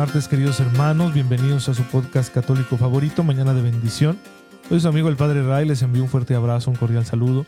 Martes, queridos hermanos. Bienvenidos a su podcast católico favorito, Mañana de Bendición. Soy su amigo el Padre Ray. Les envío un fuerte abrazo, un cordial saludo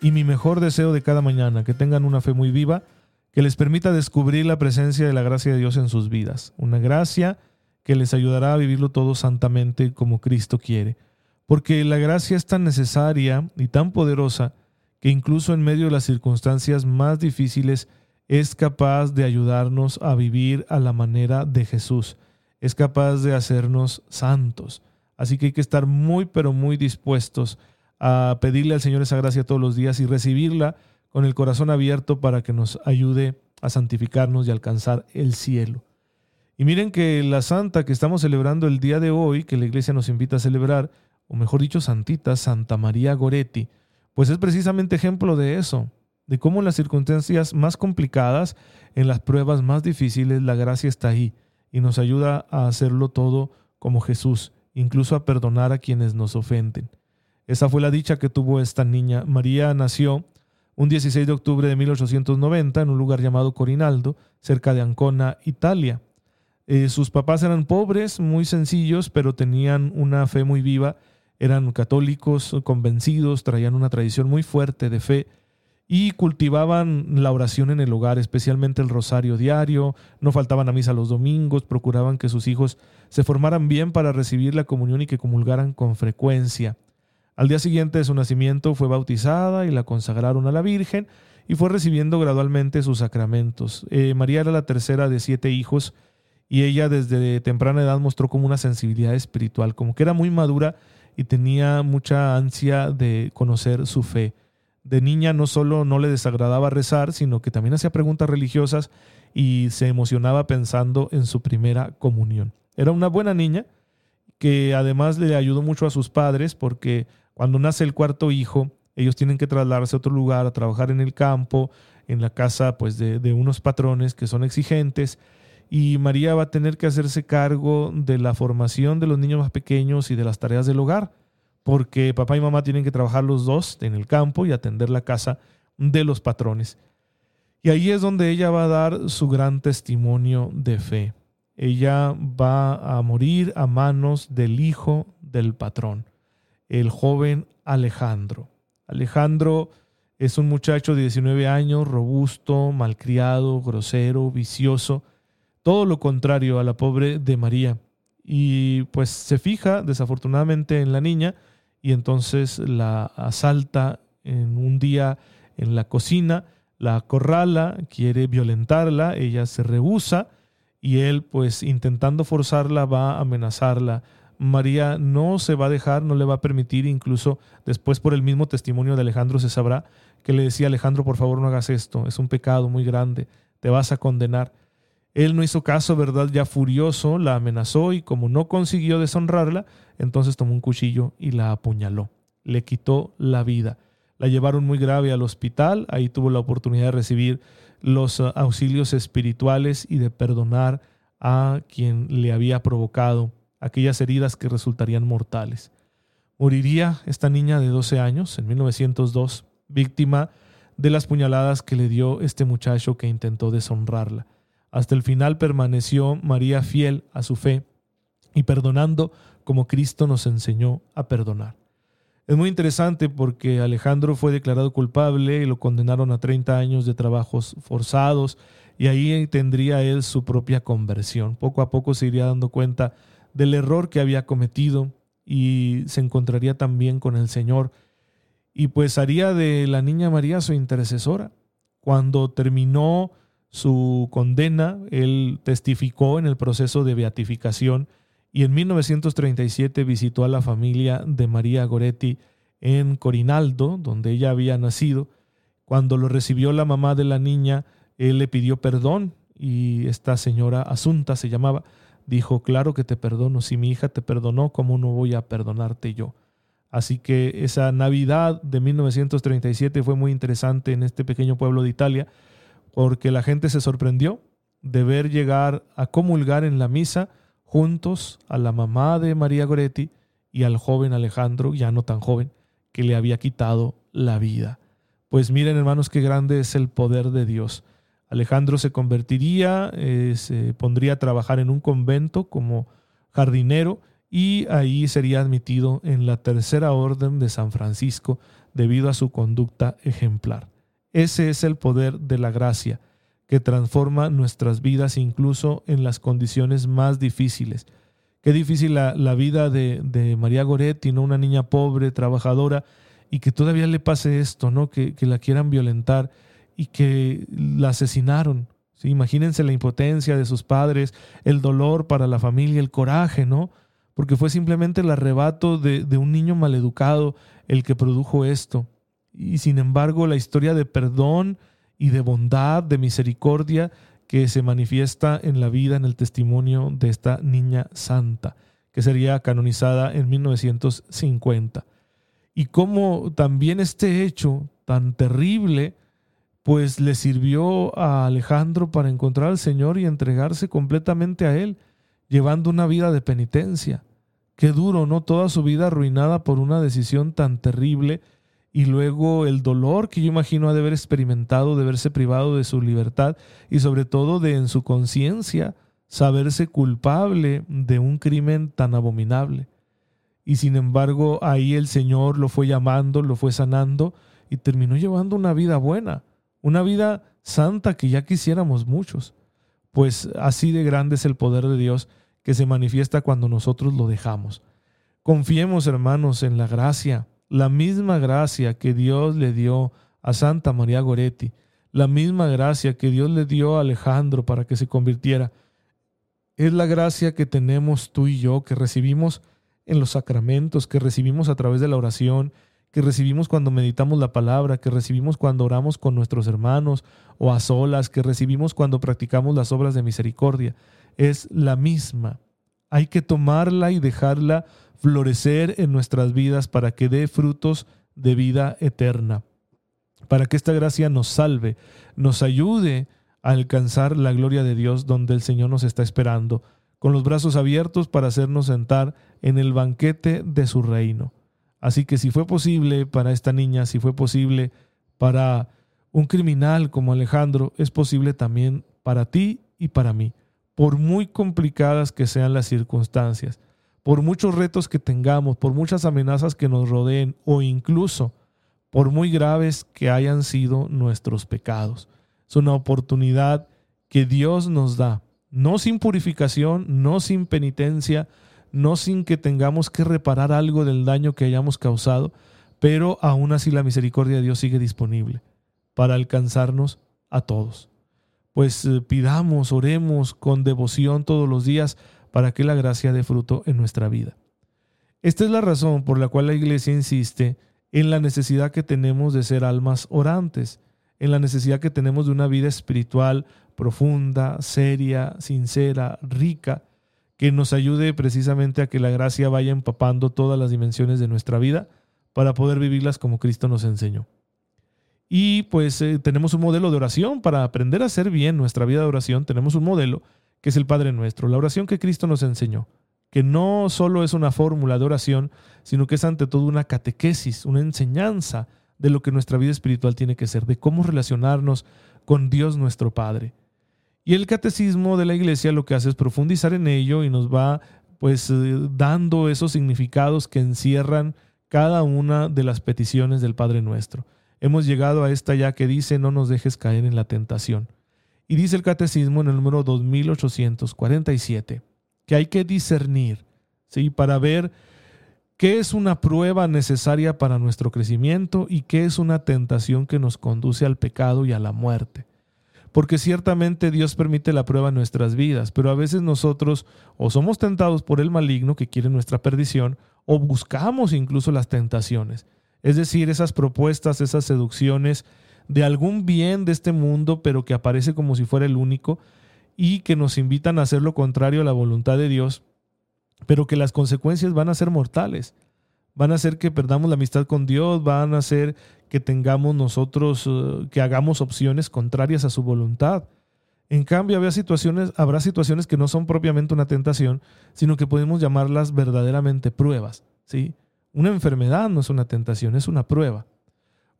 y mi mejor deseo de cada mañana, que tengan una fe muy viva, que les permita descubrir la presencia de la gracia de Dios en sus vidas. Una gracia que les ayudará a vivirlo todo santamente como Cristo quiere. Porque la gracia es tan necesaria y tan poderosa que incluso en medio de las circunstancias más difíciles, es capaz de ayudarnos a vivir a la manera de Jesús, es capaz de hacernos santos. Así que hay que estar muy, pero muy dispuestos a pedirle al Señor esa gracia todos los días y recibirla con el corazón abierto para que nos ayude a santificarnos y alcanzar el cielo. Y miren que la santa que estamos celebrando el día de hoy, que la iglesia nos invita a celebrar, o mejor dicho, santita, Santa María Goretti, pues es precisamente ejemplo de eso de cómo en las circunstancias más complicadas, en las pruebas más difíciles, la gracia está ahí y nos ayuda a hacerlo todo como Jesús, incluso a perdonar a quienes nos ofenden. Esa fue la dicha que tuvo esta niña. María nació un 16 de octubre de 1890 en un lugar llamado Corinaldo, cerca de Ancona, Italia. Eh, sus papás eran pobres, muy sencillos, pero tenían una fe muy viva, eran católicos, convencidos, traían una tradición muy fuerte de fe y cultivaban la oración en el hogar, especialmente el rosario diario, no faltaban a misa los domingos, procuraban que sus hijos se formaran bien para recibir la comunión y que comulgaran con frecuencia. Al día siguiente de su nacimiento fue bautizada y la consagraron a la Virgen y fue recibiendo gradualmente sus sacramentos. Eh, María era la tercera de siete hijos y ella desde temprana edad mostró como una sensibilidad espiritual, como que era muy madura y tenía mucha ansia de conocer su fe de niña no solo no le desagradaba rezar, sino que también hacía preguntas religiosas y se emocionaba pensando en su primera comunión. Era una buena niña que además le ayudó mucho a sus padres porque cuando nace el cuarto hijo, ellos tienen que trasladarse a otro lugar, a trabajar en el campo, en la casa pues de, de unos patrones que son exigentes y María va a tener que hacerse cargo de la formación de los niños más pequeños y de las tareas del hogar porque papá y mamá tienen que trabajar los dos en el campo y atender la casa de los patrones. Y ahí es donde ella va a dar su gran testimonio de fe. Ella va a morir a manos del hijo del patrón, el joven Alejandro. Alejandro es un muchacho de 19 años, robusto, malcriado, grosero, vicioso, todo lo contrario a la pobre de María. Y pues se fija desafortunadamente en la niña, y entonces la asalta en un día en la cocina, la acorrala, quiere violentarla, ella se rehúsa y él pues intentando forzarla va a amenazarla. María no se va a dejar, no le va a permitir, incluso después por el mismo testimonio de Alejandro se sabrá que le decía Alejandro, por favor no hagas esto, es un pecado muy grande, te vas a condenar. Él no hizo caso, ¿verdad? Ya furioso, la amenazó y como no consiguió deshonrarla, entonces tomó un cuchillo y la apuñaló. Le quitó la vida. La llevaron muy grave al hospital, ahí tuvo la oportunidad de recibir los uh, auxilios espirituales y de perdonar a quien le había provocado aquellas heridas que resultarían mortales. Moriría esta niña de 12 años en 1902, víctima de las puñaladas que le dio este muchacho que intentó deshonrarla. Hasta el final permaneció María fiel a su fe y perdonando como Cristo nos enseñó a perdonar. Es muy interesante porque Alejandro fue declarado culpable y lo condenaron a 30 años de trabajos forzados y ahí tendría él su propia conversión. Poco a poco se iría dando cuenta del error que había cometido y se encontraría también con el Señor y pues haría de la niña María su intercesora. Cuando terminó su condena, él testificó en el proceso de beatificación y en 1937 visitó a la familia de María Goretti en Corinaldo, donde ella había nacido. Cuando lo recibió la mamá de la niña, él le pidió perdón y esta señora Asunta se llamaba, dijo, claro que te perdono, si mi hija te perdonó, ¿cómo no voy a perdonarte yo? Así que esa Navidad de 1937 fue muy interesante en este pequeño pueblo de Italia, porque la gente se sorprendió de ver llegar a comulgar en la misa juntos a la mamá de María Goretti y al joven Alejandro, ya no tan joven, que le había quitado la vida. Pues miren hermanos qué grande es el poder de Dios. Alejandro se convertiría, eh, se pondría a trabajar en un convento como jardinero y ahí sería admitido en la tercera orden de San Francisco debido a su conducta ejemplar. Ese es el poder de la gracia que transforma nuestras vidas incluso en las condiciones más difíciles. Qué difícil la, vida de, María Goretti, ¿no? una niña pobre, trabajadora, y que todavía le pase esto, ¿no? que, la quieran violentar y que la asesinaron. Imagínense la impotencia de sus padres, el dolor para la familia, el coraje, ¿no? Porque fue simplemente el arrebato de, de un niño maleducado el que produjo esto. Y sin embargo, la historia de perdón y de bondad, de misericordia que se manifiesta en la vida, en el testimonio de esta niña santa, que sería canonizada en 1950. Y cómo también este hecho tan terrible, pues le sirvió a Alejandro para encontrar al Señor y entregarse completamente a Él, llevando una vida de penitencia. Qué duro, ¿no? Toda su vida arruinada por una decisión tan terrible y luego el dolor que yo imagino ha de haber experimentado de verse privado de su libertad y sobre todo de en su conciencia saberse culpable de un crimen tan abominable. Y sin embargo ahí el Señor lo fue llamando, lo fue sanando y terminó llevando una vida buena, una vida santa que ya quisiéramos muchos. Pues así de grande es el poder de Dios que se manifiesta cuando nosotros lo dejamos. Confiemos, hermanos, en la gracia, la misma gracia que Dios le dio a Santa María Goretti, la misma gracia que Dios le dio a Alejandro para que se convirtiera, es la gracia que tenemos tú y yo, que recibimos en los sacramentos, que recibimos a través de la oración, que recibimos cuando meditamos la palabra, que recibimos cuando oramos con nuestros hermanos o a solas, que recibimos cuando practicamos las obras de misericordia. Es la misma. Hay que tomarla y dejarla florecer en nuestras vidas para que dé frutos de vida eterna, para que esta gracia nos salve, nos ayude a alcanzar la gloria de Dios donde el Señor nos está esperando, con los brazos abiertos para hacernos sentar en el banquete de su reino. Así que si fue posible para esta niña, si fue posible para un criminal como Alejandro, es posible también para ti y para mí, por muy complicadas que sean las circunstancias por muchos retos que tengamos, por muchas amenazas que nos rodeen o incluso por muy graves que hayan sido nuestros pecados. Es una oportunidad que Dios nos da, no sin purificación, no sin penitencia, no sin que tengamos que reparar algo del daño que hayamos causado, pero aún así la misericordia de Dios sigue disponible para alcanzarnos a todos. Pues eh, pidamos, oremos con devoción todos los días para que la gracia dé fruto en nuestra vida. Esta es la razón por la cual la Iglesia insiste en la necesidad que tenemos de ser almas orantes, en la necesidad que tenemos de una vida espiritual profunda, seria, sincera, rica, que nos ayude precisamente a que la gracia vaya empapando todas las dimensiones de nuestra vida para poder vivirlas como Cristo nos enseñó. Y pues eh, tenemos un modelo de oración para aprender a hacer bien nuestra vida de oración, tenemos un modelo que es el Padre Nuestro, la oración que Cristo nos enseñó, que no solo es una fórmula de oración, sino que es ante todo una catequesis, una enseñanza de lo que nuestra vida espiritual tiene que ser, de cómo relacionarnos con Dios nuestro Padre. Y el catecismo de la iglesia lo que hace es profundizar en ello y nos va pues eh, dando esos significados que encierran cada una de las peticiones del Padre nuestro. Hemos llegado a esta ya que dice, no nos dejes caer en la tentación. Y dice el catecismo en el número 2847 que hay que discernir, ¿sí? Para ver qué es una prueba necesaria para nuestro crecimiento y qué es una tentación que nos conduce al pecado y a la muerte. Porque ciertamente Dios permite la prueba en nuestras vidas, pero a veces nosotros o somos tentados por el maligno que quiere nuestra perdición, o buscamos incluso las tentaciones. Es decir, esas propuestas, esas seducciones de algún bien de este mundo, pero que aparece como si fuera el único. y que nos invitan a hacer lo contrario a la voluntad de Dios, pero que las consecuencias van a ser mortales. Van a hacer que perdamos la amistad con Dios, van a hacer que tengamos nosotros, eh, que hagamos opciones contrarias a su voluntad. En cambio, habrá situaciones, habrá situaciones que no son propiamente una tentación, sino que podemos llamarlas verdaderamente pruebas. ¿sí? Una enfermedad no es una tentación, es una prueba.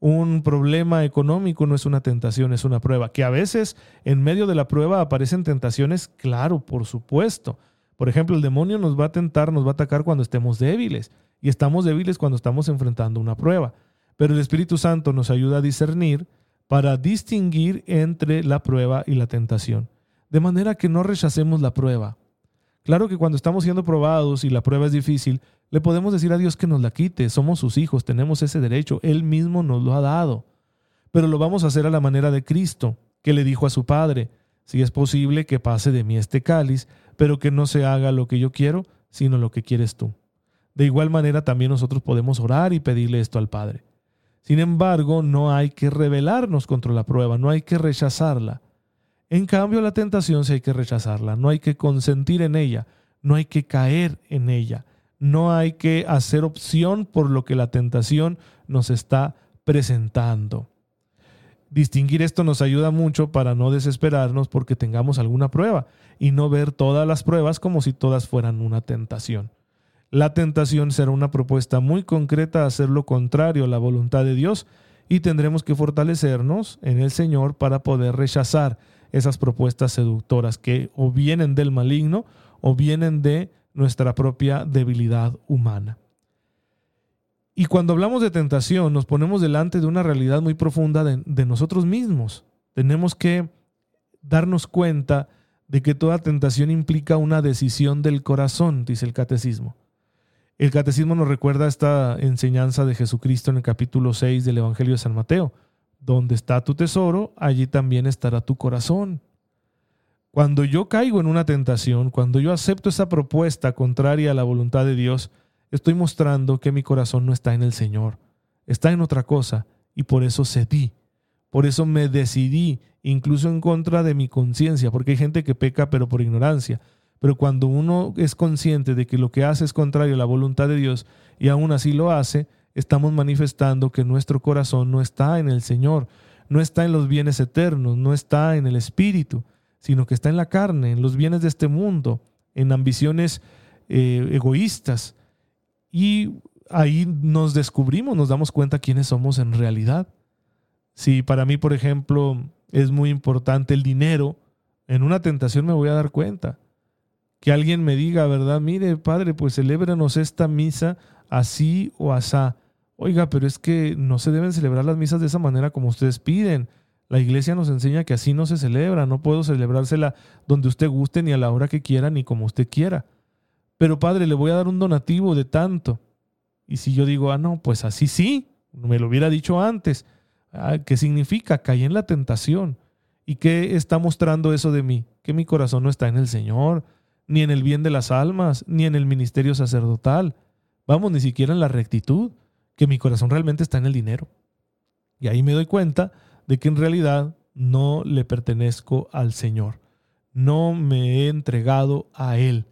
Un problema económico no es una tentación, es una prueba. Que a veces en medio de la prueba aparecen tentaciones, claro, por supuesto. Por ejemplo, el demonio nos va a tentar, nos va a atacar cuando estemos débiles. Y estamos débiles cuando estamos enfrentando una prueba. Pero el Espíritu Santo nos ayuda a discernir para distinguir entre la prueba y la tentación. De manera que no rechacemos la prueba. Claro que cuando estamos siendo probados y la prueba es difícil, le podemos decir a Dios que nos la quite. Somos sus hijos, tenemos ese derecho. Él mismo nos lo ha dado. Pero lo vamos a hacer a la manera de Cristo, que le dijo a su Padre, si es posible que pase de mí este cáliz, pero que no se haga lo que yo quiero, sino lo que quieres tú. De igual manera también nosotros podemos orar y pedirle esto al Padre. Sin embargo, no hay que rebelarnos contra la prueba, no hay que rechazarla. En cambio, la tentación sí hay que rechazarla, no hay que consentir en ella, no hay que caer en ella. No hay que hacer opción por lo que la tentación nos está presentando. Distinguir esto nos ayuda mucho para no desesperarnos porque tengamos alguna prueba y no ver todas las pruebas como si todas fueran una tentación. La tentación será una propuesta muy concreta a hacer lo contrario a la voluntad de Dios y tendremos que fortalecernos en el Señor para poder rechazar esas propuestas seductoras que o vienen del maligno o vienen de nuestra propia debilidad humana. Y cuando hablamos de tentación, nos ponemos delante de una realidad muy profunda de, nosotros mismos. Tenemos que darnos cuenta de que toda tentación implica una decisión del corazón, dice el catecismo. El catecismo nos recuerda esta enseñanza de Jesucristo en el capítulo 6 del Evangelio de San Mateo. Donde está tu tesoro, allí también estará tu corazón. Cuando yo caigo en una tentación, cuando yo acepto esa propuesta contraria a la voluntad de Dios, estoy mostrando que mi corazón no está en el Señor, está en otra cosa, y por eso cedí, por eso me decidí, incluso en contra de mi conciencia, porque hay gente que peca pero por ignorancia. Pero cuando uno es consciente de que lo que hace es contrario a la voluntad de Dios y aún así lo hace, estamos manifestando que nuestro corazón no está en el Señor, no está en los bienes eternos, no está en el Espíritu sino que está en la carne, en los bienes de este mundo, en ambiciones eh, egoístas. Y ahí nos descubrimos, nos damos cuenta quiénes somos en realidad. Si para mí, por ejemplo, es muy importante el dinero, en una tentación me voy a dar cuenta. Que alguien me diga, ¿verdad? Mire, padre, pues celébranos esta misa así o asá. Oiga, pero es que no se deben celebrar las misas de esa manera como ustedes piden. La iglesia nos enseña que así no se celebra, no puedo celebrársela donde usted guste, ni a la hora que quiera, ni como usted quiera. Pero padre, le voy a dar un donativo de tanto. Y si yo digo, ah, no, pues así sí, me lo hubiera dicho antes. Ah, ¿Qué significa? Caí en la tentación. ¿Y qué está mostrando eso de mí? Que mi corazón no está en el Señor, ni en el bien de las almas, ni en el ministerio sacerdotal. Vamos, ni siquiera en la rectitud, que mi corazón realmente está en el dinero. Y ahí me doy cuenta de que en realidad no le pertenezco al Señor. No me he entregado a Él.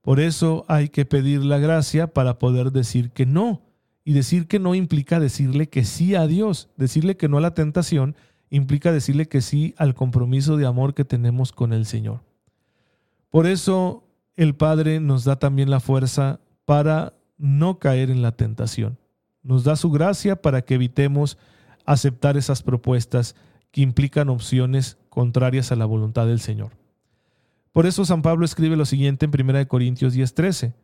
Por eso hay que pedir la gracia para poder decir que no. Y decir que no implica decirle que sí a Dios. Decirle que no a la tentación implica decirle que sí al compromiso de amor que tenemos con el Señor. Por eso el Padre nos da también la fuerza para no caer en la tentación. Nos da su gracia para que evitemos aceptar esas propuestas que implican opciones contrarias a la voluntad del Señor. Por eso San Pablo escribe lo siguiente en 1 Corintios 10:13.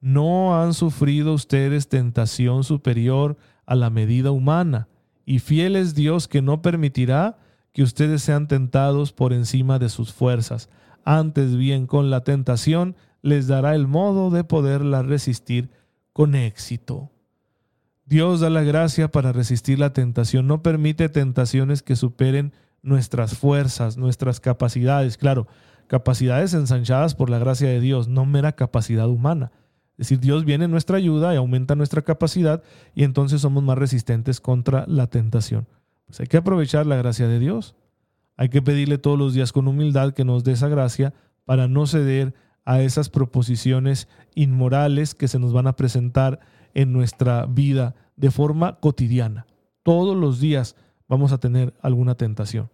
No han sufrido ustedes tentación superior a la medida humana, y fiel es Dios que no permitirá que ustedes sean tentados por encima de sus fuerzas. Antes bien, con la tentación les dará el modo de poderla resistir con éxito. Dios da la gracia para resistir la tentación, no permite tentaciones que superen nuestras fuerzas, nuestras capacidades, claro, capacidades ensanchadas por la gracia de Dios, no mera capacidad humana. Es decir, Dios viene en nuestra ayuda y aumenta nuestra capacidad y entonces somos más resistentes contra la tentación. Pues hay que aprovechar la gracia de Dios. Hay que pedirle todos los días con humildad que nos dé esa gracia para no ceder a esas proposiciones inmorales que se nos van a presentar en nuestra vida de forma cotidiana. Todos los días vamos a tener alguna tentación.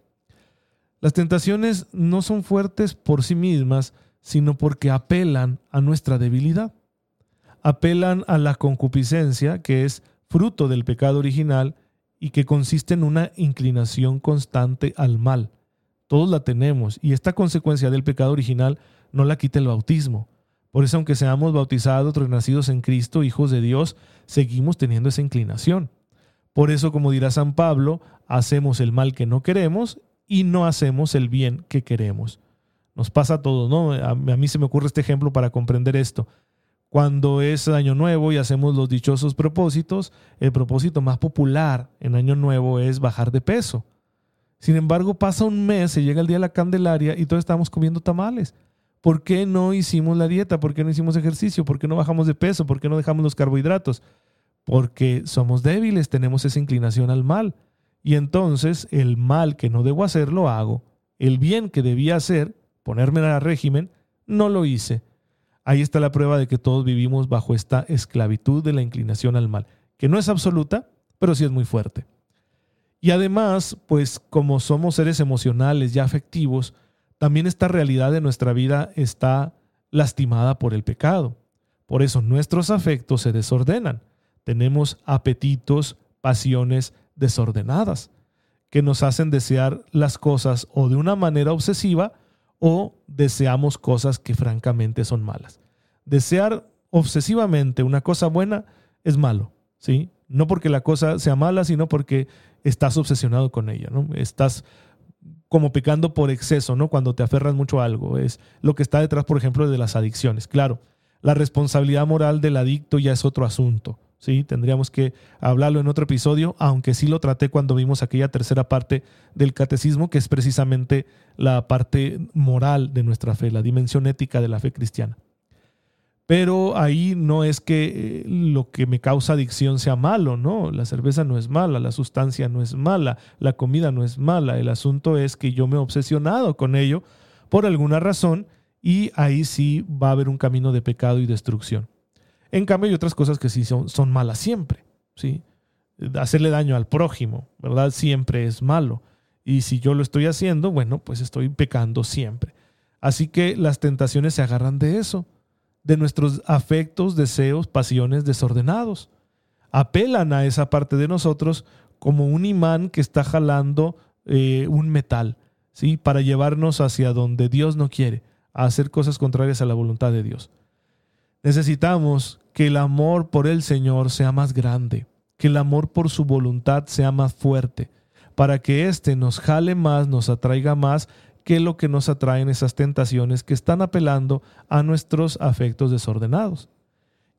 Las tentaciones no son fuertes por sí mismas, sino porque apelan a nuestra debilidad. Apelan a la concupiscencia, que es fruto del pecado original y que consiste en una inclinación constante al mal. Todos la tenemos y esta consecuencia del pecado original no la quita el bautismo. Por eso, aunque seamos bautizados, renacidos en Cristo, hijos de Dios, seguimos teniendo esa inclinación. Por eso, como dirá San Pablo, hacemos el mal que no queremos y no hacemos el bien que queremos. Nos pasa a todos, ¿no? A, mí se me ocurre este ejemplo para comprender esto. Cuando es Año Nuevo y hacemos los dichosos propósitos, el propósito más popular en Año Nuevo es bajar de peso. Sin embargo, pasa un mes, se llega el día de la Candelaria y todos estamos comiendo tamales. ¿Por qué no hicimos la dieta? ¿Por qué no hicimos ejercicio? ¿Por qué no bajamos de peso? ¿Por qué no dejamos los carbohidratos? Porque somos débiles, tenemos esa inclinación al mal. Y entonces el mal que no debo hacer lo hago. El bien que debía hacer, ponerme a régimen, no lo hice. Ahí está la prueba de que todos vivimos bajo esta esclavitud de la inclinación al mal, que no es absoluta, pero sí es muy fuerte. Y además, pues como somos seres emocionales y afectivos, también esta realidad de nuestra vida está lastimada por el pecado. Por eso nuestros afectos se desordenan. Tenemos apetitos, pasiones, desordenadas, que nos hacen desear las cosas o de una manera obsesiva o deseamos cosas que francamente son malas. Desear obsesivamente una cosa buena es malo, ¿sí? No porque la cosa sea mala, sino porque estás obsesionado con ella, ¿no? Estás como pecando por exceso, ¿no? Cuando te aferras mucho a algo. Es lo que está detrás, por ejemplo, de las adicciones. Claro, la responsabilidad moral del adicto ya es otro asunto. ¿sí? Tendríamos que hablarlo en otro episodio, aunque sí lo traté cuando vimos aquella tercera parte del catecismo, que es precisamente la parte moral de nuestra fe, la dimensión ética de la fe cristiana. Pero ahí no es que eh, lo que me causa adicción sea malo, ¿no? La cerveza no es mala, la sustancia no es mala, la comida no es mala. El asunto es que yo me he obsesionado con ello por alguna razón y ahí sí va a haber un camino de pecado y destrucción. En cambio, hay otras cosas que sí son, son malas siempre, ¿sí? Hacerle daño al prójimo, ¿verdad? Siempre es malo. Y si yo lo estoy haciendo, bueno, pues estoy pecando siempre. Así que las tentaciones se agarran de eso, de nuestros afectos, deseos, pasiones desordenados. Apelan a esa parte de nosotros como un imán que está jalando eh, un metal, ¿sí? Para llevarnos hacia donde Dios no quiere, a hacer cosas contrarias a la voluntad de Dios. Necesitamos que el amor por el Señor sea más grande, que el amor por su voluntad sea más fuerte, para que éste nos jale más, nos atraiga más que lo que nos atraen esas tentaciones que están apelando a nuestros afectos desordenados.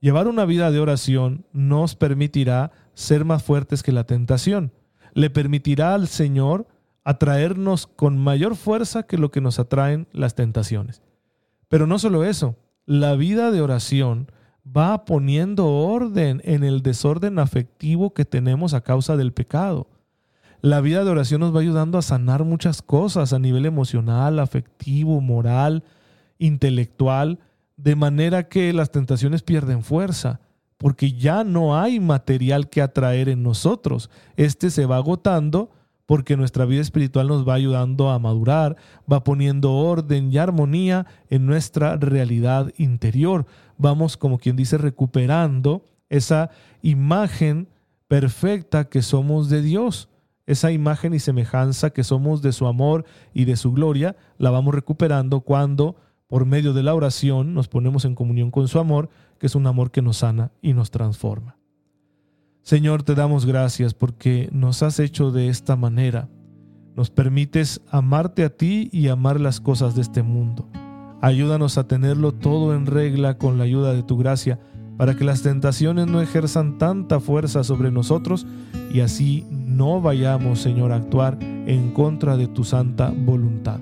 Llevar una vida de oración nos permitirá ser más fuertes que la tentación. Le permitirá al Señor atraernos con mayor fuerza que lo que nos atraen las tentaciones. Pero no solo eso, la vida de oración va poniendo orden en el desorden afectivo que tenemos a causa del pecado. La vida de oración nos va ayudando a sanar muchas cosas a nivel emocional, afectivo, moral, intelectual, de manera que las tentaciones pierden fuerza, porque ya no hay material que atraer en nosotros. Este se va agotando porque nuestra vida espiritual nos va ayudando a madurar, va poniendo orden y armonía en nuestra realidad interior. Vamos, como quien dice, recuperando esa imagen perfecta que somos de Dios. Esa imagen y semejanza que somos de su amor y de su gloria, la vamos recuperando cuando por medio de la oración nos ponemos en comunión con su amor, que es un amor que nos sana y nos transforma. Señor, te damos gracias porque nos has hecho de esta manera. Nos permites amarte a ti y amar las cosas de este mundo. Ayúdanos a tenerlo todo en regla con la ayuda de tu gracia, para que las tentaciones no ejerzan tanta fuerza sobre nosotros y así no vayamos, Señor, a actuar en contra de tu santa voluntad.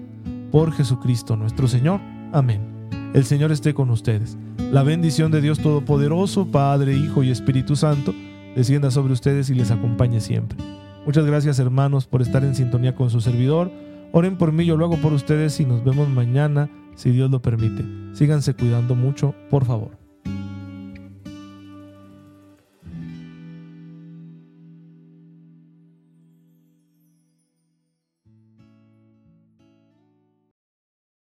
Por Jesucristo nuestro Señor. Amén. El Señor esté con ustedes. La bendición de Dios Todopoderoso, Padre, Hijo y Espíritu Santo, descienda sobre ustedes y les acompañe siempre. Muchas gracias hermanos por estar en sintonía con su servidor. Oren por mí, yo lo hago por ustedes y nos vemos mañana, si Dios lo permite. Síganse cuidando mucho, por favor.